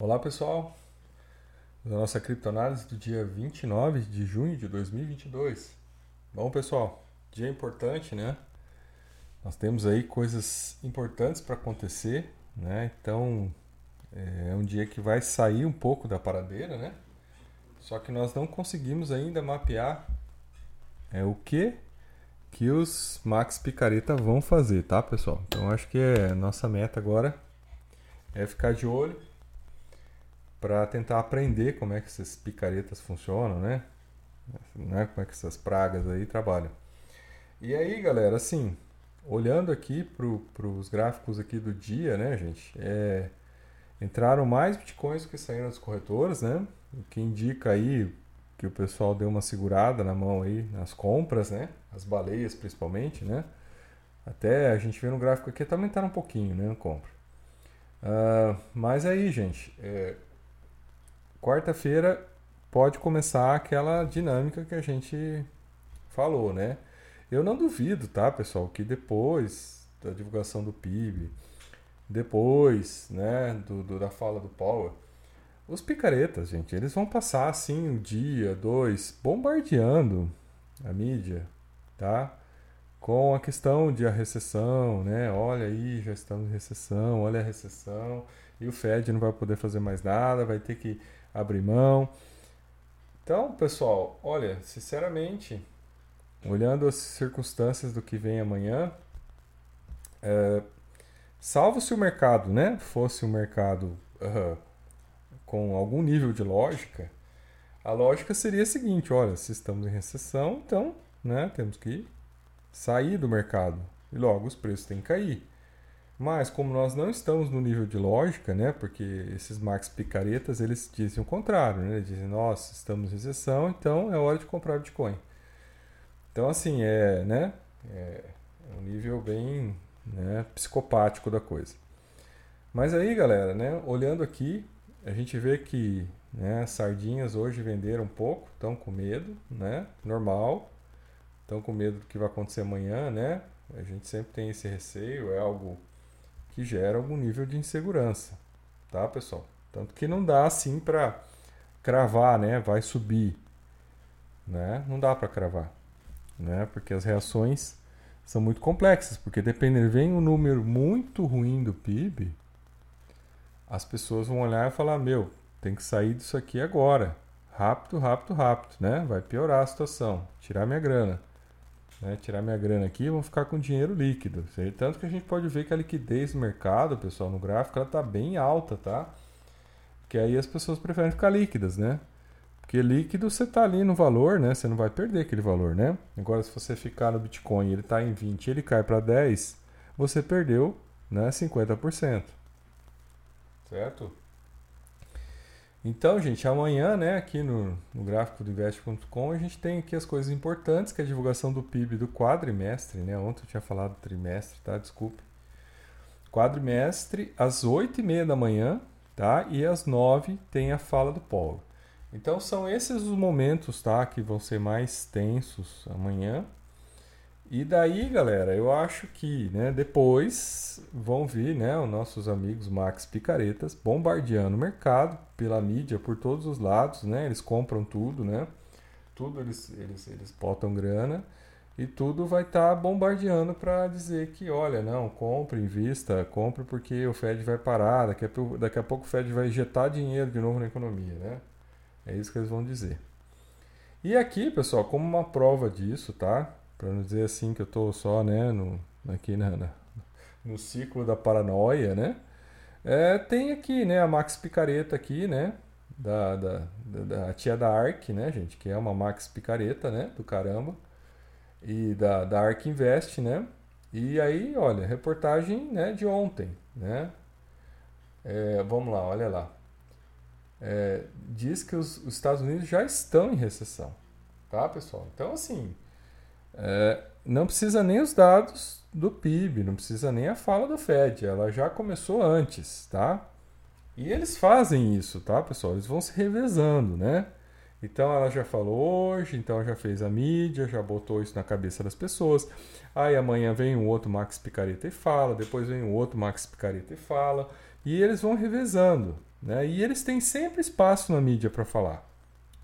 Olá pessoal, a nossa criptoanálise do dia 29 de junho de 2022. Bom pessoal, dia importante, né? Nós temos aí coisas importantes para acontecer, né? Então é um dia que vai sair um pouco da paradeira, né? Só que nós não conseguimos ainda mapear é o que que os Max Picareta vão fazer, tá pessoal? Então acho que é nossa meta agora é ficar de olho para tentar aprender como é que essas picaretas funcionam, né? né? Como é que essas pragas aí trabalham. E aí, galera, assim, olhando aqui para os gráficos aqui do dia, né, gente? É, entraram mais bitcoins que saíram das corretoras, né? O que indica aí que o pessoal deu uma segurada na mão aí nas compras, né? As baleias principalmente, né? Até a gente vê no gráfico aqui, também tá um pouquinho, né? Compra. Uh, mas aí, gente, é, quarta-feira pode começar aquela dinâmica que a gente falou, né? Eu não duvido, tá, pessoal, que depois da divulgação do PIB, depois, né, do, do da fala do Power, os picaretas, gente, eles vão passar assim um dia, dois, bombardeando a mídia, tá? Com a questão de a recessão, né? Olha aí, já estamos em recessão, olha a recessão, e o Fed não vai poder fazer mais nada, vai ter que abrir mão. Então, pessoal, olha, sinceramente, olhando as circunstâncias do que vem amanhã, é, salvo se o mercado, né, fosse um mercado uh, com algum nível de lógica, a lógica seria a seguinte: olha, se estamos em recessão, então, né, temos que sair do mercado e logo os preços têm que cair. Mas como nós não estamos no nível de lógica, né, porque esses Max picaretas, eles dizem o contrário, né? Eles dizem, nós estamos em recessão, então é hora de comprar Bitcoin. Então assim, é, né, é um nível bem, né, psicopático da coisa. Mas aí, galera, né, olhando aqui, a gente vê que, né, sardinhas hoje venderam um pouco, estão com medo, né? Normal. Estão com medo do que vai acontecer amanhã, né? A gente sempre tem esse receio, é algo que gera algum nível de insegurança, tá, pessoal? Tanto que não dá assim para cravar, né? Vai subir, né? Não dá para cravar, né? Porque as reações são muito complexas, porque dependendo vem um número muito ruim do PIB, as pessoas vão olhar e falar: "Meu, tem que sair disso aqui agora, rápido, rápido, rápido, né? Vai piorar a situação, tirar minha grana." Né, tirar minha grana aqui vão ficar com dinheiro líquido. Tanto que a gente pode ver que a liquidez do mercado, pessoal, no gráfico, ela está bem alta, tá? Que aí as pessoas preferem ficar líquidas, né? Porque líquido você está ali no valor, né? Você não vai perder aquele valor, né? Agora, se você ficar no Bitcoin ele está em 20 e ele cai para 10, você perdeu né, 50%. Certo? Então, gente, amanhã, né, aqui no, no gráfico do invest.com, a gente tem aqui as coisas importantes, que é a divulgação do PIB do quadrimestre, né? Ontem eu tinha falado trimestre, tá? Desculpe. Quadrimestre, às 8h30 da manhã, tá? E às 9 tem a fala do Paulo. Então são esses os momentos, tá? Que vão ser mais tensos amanhã. E daí, galera, eu acho que né, depois vão vir né, os nossos amigos Max Picaretas bombardeando o mercado pela mídia por todos os lados, né? Eles compram tudo, né? Tudo eles, eles, eles botam grana e tudo vai estar tá bombardeando para dizer que, olha, não, compre, invista, compre porque o Fed vai parar, daqui a, daqui a pouco o Fed vai injetar dinheiro de novo na economia, né? É isso que eles vão dizer. E aqui, pessoal, como uma prova disso, tá? Para não dizer assim que eu estou só né, no, aqui na, na, no ciclo da paranoia, né? É, tem aqui né, a Max Picareta aqui, né? Da, da, da, da, tia da Ark, né, gente? Que é uma Max Picareta, né? Do caramba. E da, da Ark Invest, né? E aí, olha, reportagem né, de ontem, né? É, vamos lá, olha lá. É, diz que os, os Estados Unidos já estão em recessão, tá, pessoal? Então, assim, é, não precisa nem os dados do PIB, não precisa nem a fala do Fed, ela já começou antes, tá? E eles fazem isso, tá, pessoal? Eles vão se revezando, né? Então ela já falou hoje, então já fez a mídia, já botou isso na cabeça das pessoas. Aí amanhã vem um outro Max Picareta e fala, depois vem um outro Max Picareta e fala, e eles vão revezando, Né? E eles têm sempre espaço na mídia para falar.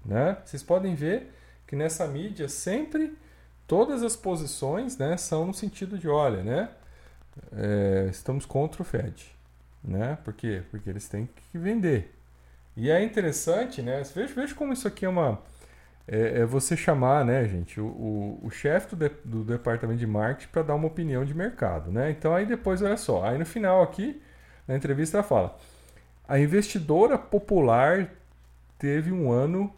Né? Vocês podem ver que nessa mídia sempre todas as posições né, são no sentido de, olha, né, é, estamos contra o Fed. Né? Por quê? Porque eles têm que vender. E é interessante, né? Veja, veja como isso aqui é uma. É, é você chamar, né, gente, o, o, o chefe do, de, do departamento de marketing para dar uma opinião de mercado, né? Então aí depois, olha só, aí no final aqui, na entrevista ela fala: a investidora popular teve um ano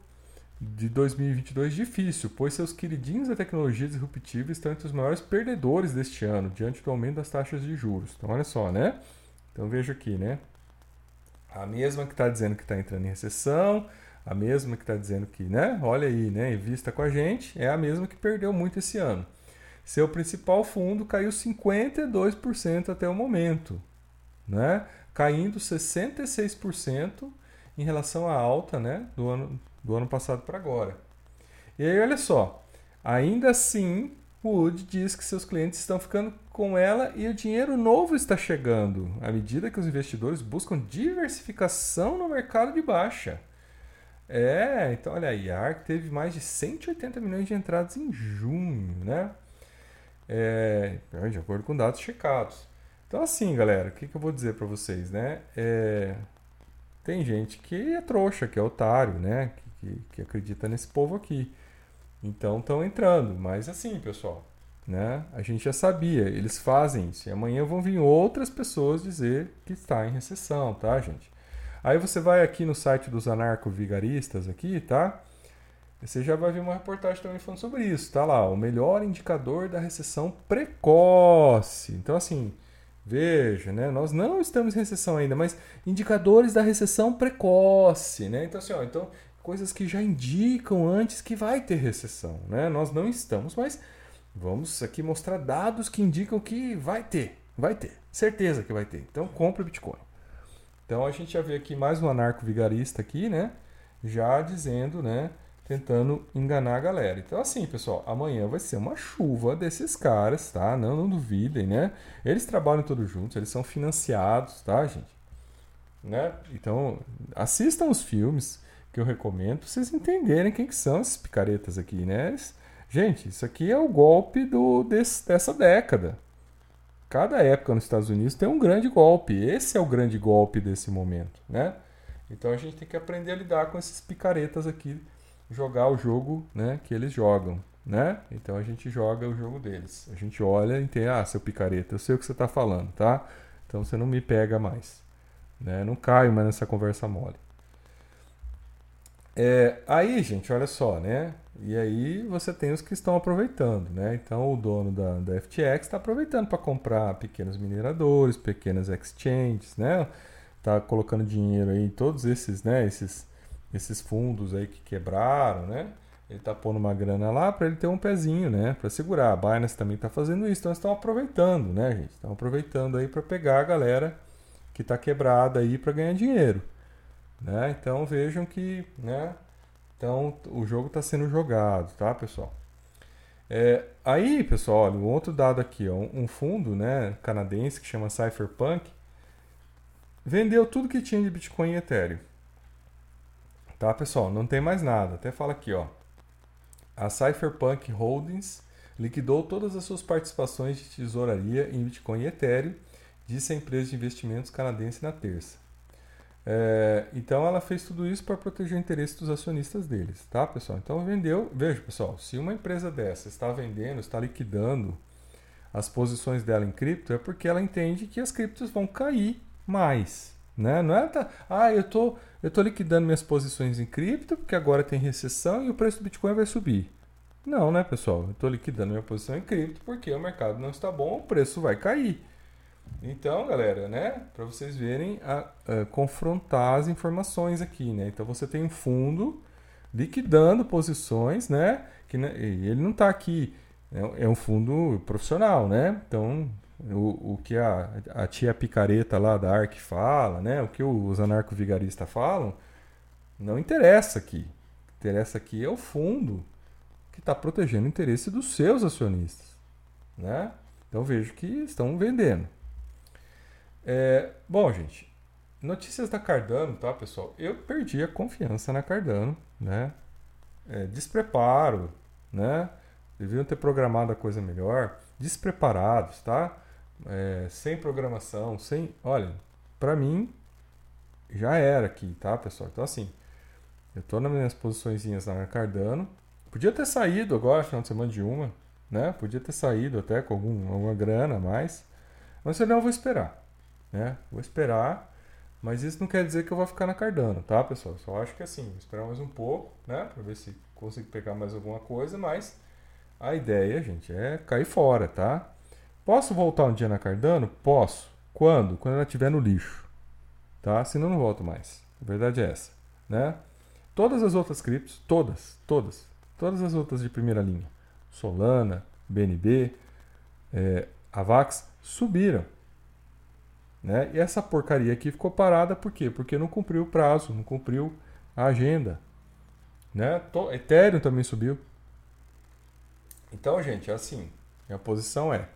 de 2022 difícil, pois seus queridinhos da tecnologia disruptiva estão entre os maiores perdedores deste ano, diante do aumento das taxas de juros. Então, olha só, né? Então, veja aqui, né? A mesma que está dizendo que está entrando em recessão, a mesma que está dizendo que, né? Olha aí, né? Invista com a gente, é a mesma que perdeu muito esse ano. Seu principal fundo caiu 52% até o momento, né? Caindo 66% em relação à alta, né? Do ano do ano passado para agora. E aí, olha só, ainda assim, Wood diz que seus clientes estão ficando com ela e o dinheiro novo está chegando, à medida que os investidores buscam diversificação no mercado de baixa. É, então olha aí, a ARC teve mais de 180 milhões de entradas em junho, né? É, de acordo com dados checados. Então assim, galera, o que, que eu vou dizer para vocês, né? É, tem gente que é trouxa, que é otário, né? Que, que acredita nesse povo aqui. Então estão entrando. Mas assim, pessoal, né? A gente já sabia, eles fazem isso. E amanhã vão vir outras pessoas dizer que está em recessão, tá, gente? Aí você vai aqui no site dos anarco-vigaristas aqui, tá? Você já vai ver uma reportagem também falando sobre isso. Tá lá, o melhor indicador da recessão precoce. Então, assim, veja, né? Nós não estamos em recessão ainda, mas indicadores da recessão precoce, né? Então, assim, ó, então coisas que já indicam antes que vai ter recessão. Né? Nós não estamos, mas vamos aqui mostrar dados que indicam que vai ter. Vai ter. Certeza que vai ter. Então compra Bitcoin. Então a gente já vê aqui mais um anarco vigarista aqui, né? Já dizendo, né? Tentando enganar a galera. Então, assim, pessoal, amanhã vai ser uma chuva desses caras, tá? Não, não duvidem, né? Eles trabalham todos juntos, eles são financiados, tá, gente? Né? Então, assistam os filmes, que eu recomendo vocês entenderem quem que são esses picaretas aqui, né? Gente, isso aqui é o golpe do, desse, dessa década. Cada época nos Estados Unidos tem um grande golpe. Esse é o grande golpe desse momento, né? Então a gente tem que aprender a lidar com esses picaretas aqui, jogar o jogo, né, que eles jogam, né? Então a gente joga o jogo deles. A gente olha e entende, ah, seu picareta, eu sei o que você está falando, tá? Então você não me pega mais, né? Não caio mais nessa conversa mole. É, aí, gente, olha só, né? E aí você tem os que estão aproveitando, né? Então o dono da, da FTX está aproveitando para comprar pequenos mineradores, pequenas exchanges, né? Tá colocando dinheiro aí em todos esses, né? Esses, esses fundos aí que quebraram, né? Ele tá pondo uma grana lá para ele ter um pezinho, né? Para segurar. A Binance também está fazendo isso, então estão aproveitando, né, gente? Estão aproveitando aí para pegar a galera que está quebrada aí para ganhar dinheiro. Né? Então vejam que né? então, o jogo está sendo jogado, tá, pessoal? É, aí, pessoal, olha, um outro dado aqui, ó, um fundo né, canadense que chama Cypherpunk vendeu tudo que tinha de Bitcoin e Ethereum. Tá, pessoal? Não tem mais nada. Até fala aqui, ó. A Cypherpunk Holdings liquidou todas as suas participações de tesouraria em Bitcoin e Ethereum, disse a empresa de investimentos canadense na terça. É, então ela fez tudo isso para proteger o interesse dos acionistas deles, tá, pessoal? Então vendeu. Veja, pessoal, se uma empresa dessa está vendendo, está liquidando as posições dela em cripto, é porque ela entende que as criptos vão cair mais, né? Não é tá, ah, eu tô, eu tô liquidando minhas posições em cripto porque agora tem recessão e o preço do Bitcoin vai subir. Não, né, pessoal? Eu estou liquidando minha posição em cripto porque o mercado não está bom, o preço vai cair. Então, galera, né, para vocês verem, a, a, confrontar as informações aqui, né? Então você tem um fundo liquidando posições, né? Que né, ele não está aqui, é, é, um fundo profissional, né? Então o, o que a, a tia picareta lá da ARC fala, né? O que os anarco-vigaristas falam, não interessa aqui. O que interessa aqui é o fundo que está protegendo o interesse dos seus acionistas, né? Então vejo que estão vendendo. É, bom, gente, notícias da Cardano, tá, pessoal? Eu perdi a confiança na Cardano, né? É, despreparo, né? Deviam ter programado a coisa melhor. Despreparados, tá? É, sem programação, sem. Olha, para mim já era aqui, tá, pessoal? Então, assim, eu tô nas minhas posiçõezinhas na Cardano. Podia ter saído agora, final de semana de uma, né? Podia ter saído até com algum, alguma grana a mais. Mas eu não vou esperar, né? Vou esperar, mas isso não quer dizer que eu vou ficar na Cardano, tá, pessoal? Só acho que assim, vou esperar mais um pouco, né? Pra ver se consigo pegar mais alguma coisa, mas a ideia, gente, é cair fora, tá? Posso voltar um dia na Cardano? Posso. Quando? Quando ela estiver no lixo, tá? Senão não volto mais. A verdade é essa, né? Todas as outras criptos, todas, todas, todas as outras de primeira linha, Solana, BNB, é, Avax, subiram. Né? E essa porcaria aqui ficou parada por quê? Porque não cumpriu o prazo, não cumpriu a agenda. Né? Ethereum também subiu. Então, gente, é assim, minha posição é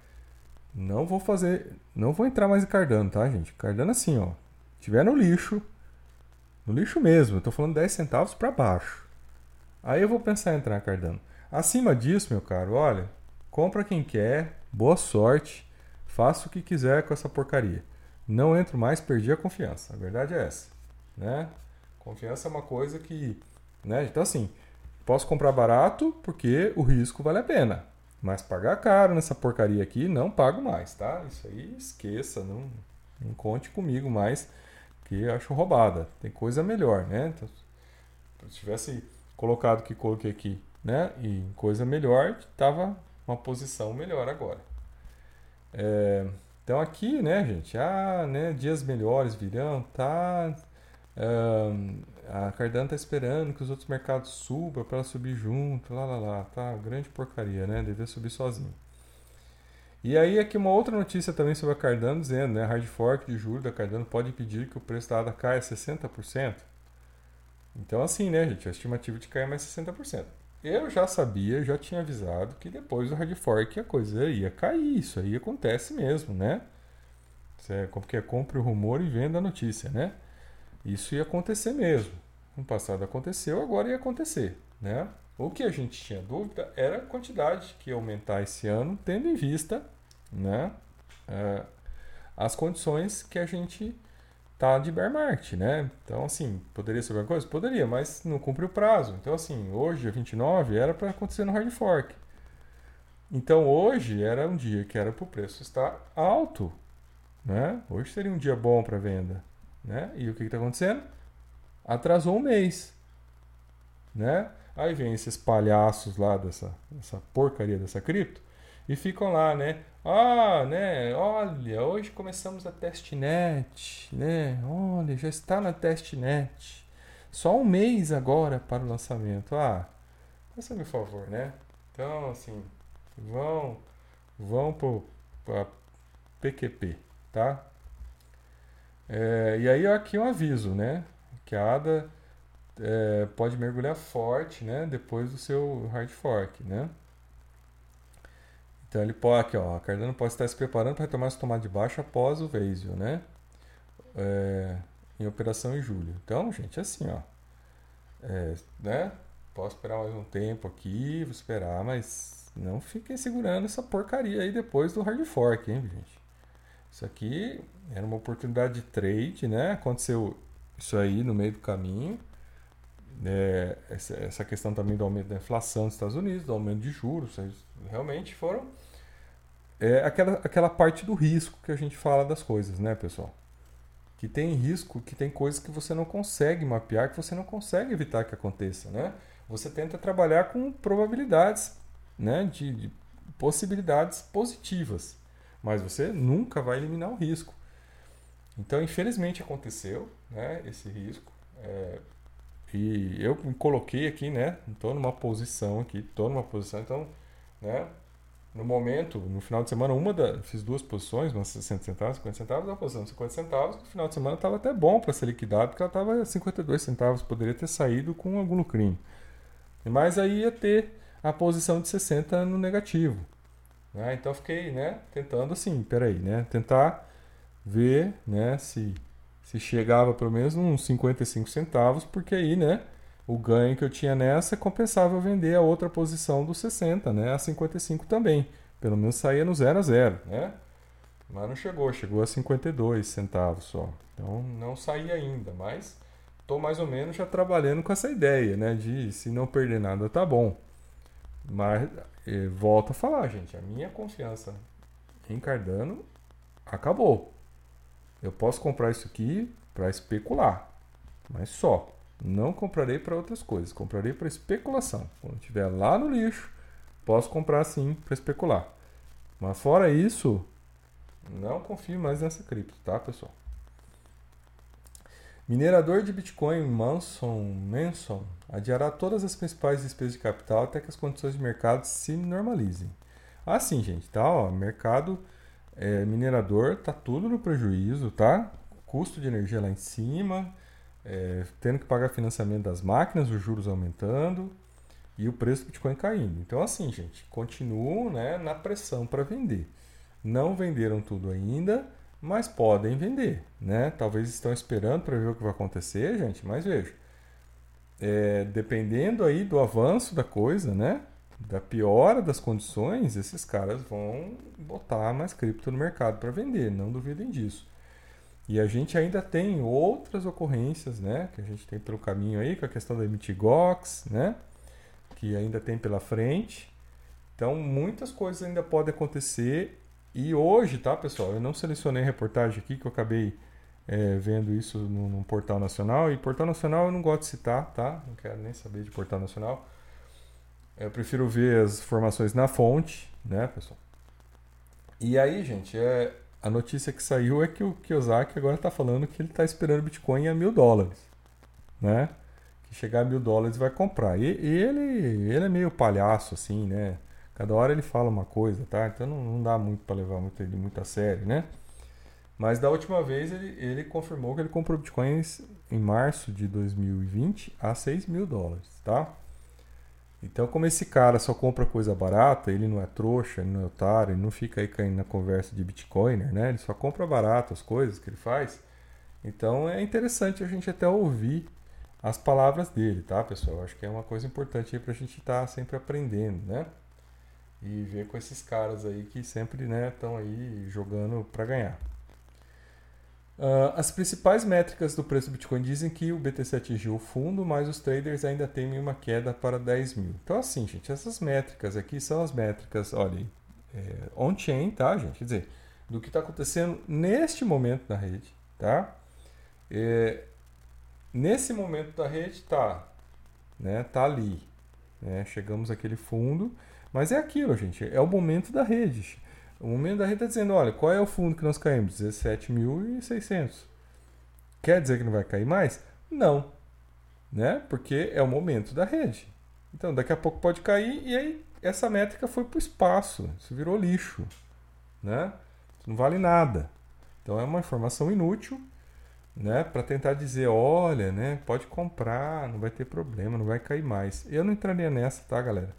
não vou fazer, não vou entrar mais em Cardano, tá, gente? Cardano assim, ó, tiver no lixo, no lixo mesmo, eu tô falando 10 centavos para baixo. Aí eu vou pensar em entrar em Cardano. Acima disso, meu caro, olha, compra quem quer, boa sorte, faça o que quiser com essa porcaria. Não entro mais, perdi a confiança. A verdade é essa, né? Confiança é uma coisa que, né? Então assim, posso comprar barato porque o risco vale a pena. Mas pagar caro nessa porcaria aqui, não pago mais, tá? Isso aí esqueça, não, não conte comigo mais, que acho roubada. Tem coisa melhor, né? Então, se tivesse colocado o que coloquei aqui, né? E coisa melhor, tava uma posição melhor agora. É, então aqui, né, gente? Ah, né? Dias melhores virão, tá? a Cardano tá esperando que os outros mercados subam para subir junto, lá, lá, lá. Tá, grande porcaria, né? Devia subir sozinho. E aí aqui uma outra notícia também sobre a Cardano dizendo, né, hard fork de julho da Cardano pode impedir que o preço da ADA caia 60%. Então assim, né, gente, a estimativa de cair mais 60%. Eu já sabia, já tinha avisado que depois do hard fork a coisa ia cair, isso aí acontece mesmo, né? Você, porque compra o rumor e venda a notícia, né? Isso ia acontecer mesmo. No passado aconteceu, agora ia acontecer. Né? O que a gente tinha dúvida era a quantidade que ia aumentar esse ano, tendo em vista né, é, as condições que a gente tá de bear market, né? Então, assim, poderia ser alguma coisa? Poderia, mas não cumpre o prazo. Então, assim, hoje, dia 29, era para acontecer no hard fork. Então, hoje era um dia que era para o preço estar alto, né? Hoje seria um dia bom para venda. Né? E o que está acontecendo? Atrasou um mês. Né? Aí vem esses palhaços lá dessa, dessa porcaria dessa cripto e ficam lá, né? Ah, né? Olha, hoje começamos a testnet, né? Olha, já está na testnet. Só um mês agora para o lançamento. Ah, faça-me favor, né? Então, assim, vão, vão para PQP, tá? É, e aí aqui um aviso, né? Que a ADA é, pode mergulhar forte, né? Depois do seu hard fork, né? Então ele pode, aqui ó, a Cardano pode estar se preparando para retomar esse tomate de baixo após o Vaisio, né? É, em operação em julho. Então, gente, assim, ó. É, né? Posso esperar mais um tempo aqui, vou esperar, mas não fiquem segurando essa porcaria aí depois do hard fork, hein, gente? Isso aqui era uma oportunidade de trade, né? Aconteceu isso aí no meio do caminho. É, essa, essa, questão também do aumento da inflação nos Estados Unidos, do aumento de juros, realmente foram é aquela, aquela parte do risco que a gente fala das coisas, né, pessoal? Que tem risco, que tem coisas que você não consegue mapear, que você não consegue evitar que aconteça, né? Você tenta trabalhar com probabilidades, né, de, de possibilidades positivas, mas você nunca vai eliminar o risco. Então, infelizmente aconteceu, né, esse risco. É, e eu me coloquei aqui, né, estou numa posição aqui, estou numa posição, então, né, no momento, no final de semana, uma da, fiz duas posições, uma 60 centavos, 50 centavos, uma posição de 50 centavos, no final de semana estava até bom para ser liquidado, porque ela estava 52 centavos, poderia ter saído com algum lucrinho. Mas aí ia ter a posição de 60 no negativo. Né? Então fiquei né, tentando assim, peraí, né, tentar ver né, se, se chegava pelo menos uns 55 centavos, porque aí, né, o ganho que eu tinha nessa compensava eu vender a outra posição dos 60, né, a 55 também. Pelo menos saía no 0 a 0, né? Mas não chegou, chegou a 52 centavos só. Então não saí ainda, mas estou mais ou menos já trabalhando com essa ideia, né? De se não perder nada tá bom. Mas eh, volto a falar, gente, a minha confiança em Cardano acabou. Eu posso comprar isso aqui para especular, mas só. Não comprarei para outras coisas, comprarei para especulação. Quando estiver lá no lixo, posso comprar sim para especular. Mas fora isso, não confio mais nessa cripto, tá, pessoal? Minerador de Bitcoin Manson, Manson adiará todas as principais despesas de capital até que as condições de mercado se normalizem. Assim, gente, tá? Ó, mercado é, minerador tá tudo no prejuízo, tá? Custo de energia lá em cima, é, tendo que pagar financiamento das máquinas, os juros aumentando e o preço do Bitcoin caindo. Então, assim, gente, continuam né, na pressão para vender. Não venderam tudo ainda, mas podem vender, né? Talvez estão esperando para ver o que vai acontecer, gente, mas veja. É, dependendo aí do avanço da coisa, né? Da piora das condições, esses caras vão botar mais cripto no mercado para vender, não duvidem disso. E a gente ainda tem outras ocorrências, né? Que a gente tem pelo caminho aí, com a questão da Emitigox, né? Que ainda tem pela frente. Então, muitas coisas ainda podem acontecer e hoje, tá, pessoal? Eu não selecionei reportagem aqui, que eu acabei é, vendo isso no, no, Portal Nacional. E Portal Nacional eu não gosto de citar, tá? Não quero nem saber de Portal Nacional. Eu prefiro ver as informações na fonte, né, pessoal? E aí, gente, é, a notícia que saiu é que o Kiyosaki agora está falando que ele está esperando Bitcoin a mil dólares, né? Que chegar a mil dólares vai comprar. E, ele, ele é meio palhaço, assim, né? Cada hora ele fala uma coisa, tá? Então não, não dá muito para levar muito, ele muito a sério, né? Mas da última vez ele, ele confirmou que ele comprou bitcoins em março de 2020 a 6 mil dólares, tá? Então, como esse cara só compra coisa barata, ele não é trouxa, ele não é otário, ele não fica aí caindo na conversa de bitcoiner, né? Ele só compra barato as coisas que ele faz. Então é interessante a gente até ouvir as palavras dele, tá, pessoal? Acho que é uma coisa importante aí pra gente estar tá sempre aprendendo, né? e ver com esses caras aí que sempre estão né, aí jogando para ganhar. Uh, as principais métricas do preço do Bitcoin dizem que o BTC atingiu o fundo, mas os traders ainda temem uma queda para 10 mil. Então, assim, gente, essas métricas aqui são as métricas, olha, é, on-chain, tá, gente? Quer dizer, do que está acontecendo neste momento na rede, tá? É, nesse momento da rede, tá, né, tá ali. Né? Chegamos àquele fundo mas é aquilo, gente. É o momento da rede. O momento da rede está dizendo: olha, qual é o fundo que nós caímos? 17.600. Quer dizer que não vai cair mais? Não. Né? Porque é o momento da rede. Então, daqui a pouco pode cair e aí essa métrica foi para o espaço. Isso virou lixo. Né? Isso não vale nada. Então, é uma informação inútil né, para tentar dizer, olha, né, pode comprar, não vai ter problema, não vai cair mais. Eu não entraria nessa, tá, galera?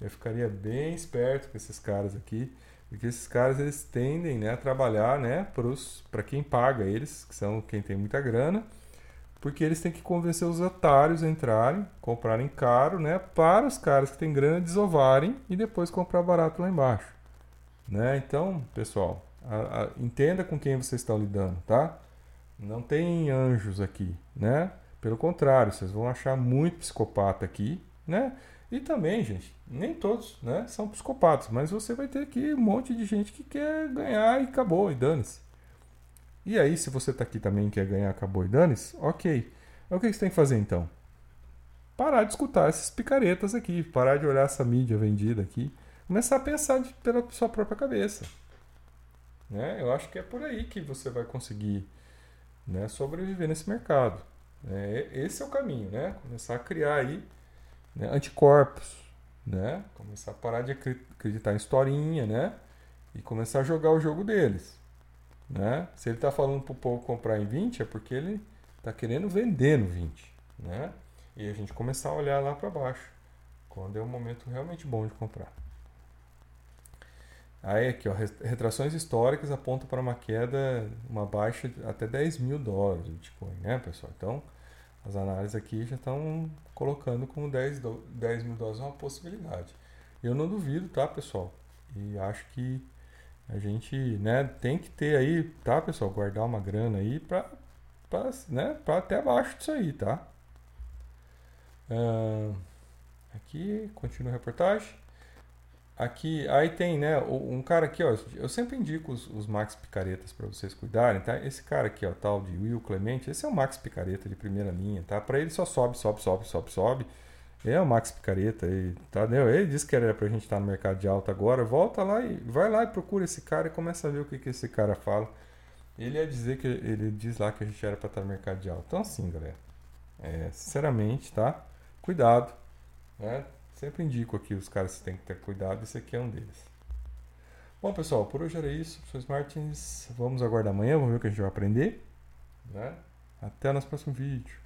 Eu ficaria bem esperto com esses caras aqui, porque esses caras eles tendem né, a trabalhar né, para quem paga eles, que são quem tem muita grana, porque eles têm que convencer os otários a entrarem, comprarem caro, né, para os caras que têm grana desovarem e depois comprar barato lá embaixo. Né? Então, pessoal, a, a, entenda com quem vocês estão lidando, tá? Não tem anjos aqui, né? Pelo contrário, vocês vão achar muito psicopata aqui, né? E também, gente, nem todos né, são psicopatas, mas você vai ter aqui um monte de gente que quer ganhar e acabou, e dane-se. E aí, se você está aqui também e quer ganhar, acabou e dane-se, ok. O que você tem que fazer então? Parar de escutar essas picaretas aqui, parar de olhar essa mídia vendida aqui, começar a pensar de, pela sua própria cabeça. Né? Eu acho que é por aí que você vai conseguir né, sobreviver nesse mercado. É, esse é o caminho, né? Começar a criar aí né, anticorpos, né? Começar a parar de acreditar em historinha, né? E começar a jogar o jogo deles, né? Se ele está falando para o povo comprar em 20 é porque ele está querendo vender no 20, né? E a gente começar a olhar lá para baixo, quando é o momento realmente bom de comprar. Aí aqui, ó, retrações históricas apontam para uma queda, uma baixa até 10 mil dólares do Bitcoin, né, pessoal? Então, as análises aqui já estão colocando como 10, 10 mil dólares uma possibilidade. Eu não duvido, tá, pessoal? E acho que a gente né, tem que ter aí, tá, pessoal? Guardar uma grana aí para né, até abaixo disso aí, tá? Uh, aqui, continua a reportagem. Aqui, aí tem, né, um cara aqui, ó, eu sempre indico os, os Max Picaretas para vocês cuidarem, tá? Esse cara aqui, ó, tal de Will Clemente, esse é o Max Picareta de primeira linha, tá? Para ele só sobe, sobe, sobe, sobe, sobe. É o Max Picareta, ele, tá? Ele disse que era pra gente estar no mercado de alta agora. Volta lá e vai lá e procura esse cara e começa a ver o que, que esse cara fala. Ele ia dizer que ele diz lá que a gente era para estar no mercado de alta. Então, assim, galera, é, sinceramente, tá? Cuidado, né? Sempre indico aqui os caras que tem que ter cuidado, esse aqui é um deles. Bom, pessoal, por hoje era isso. Professor Martins, vamos aguardar amanhã, vamos ver o que a gente vai aprender. Né? Até nosso próximo vídeo.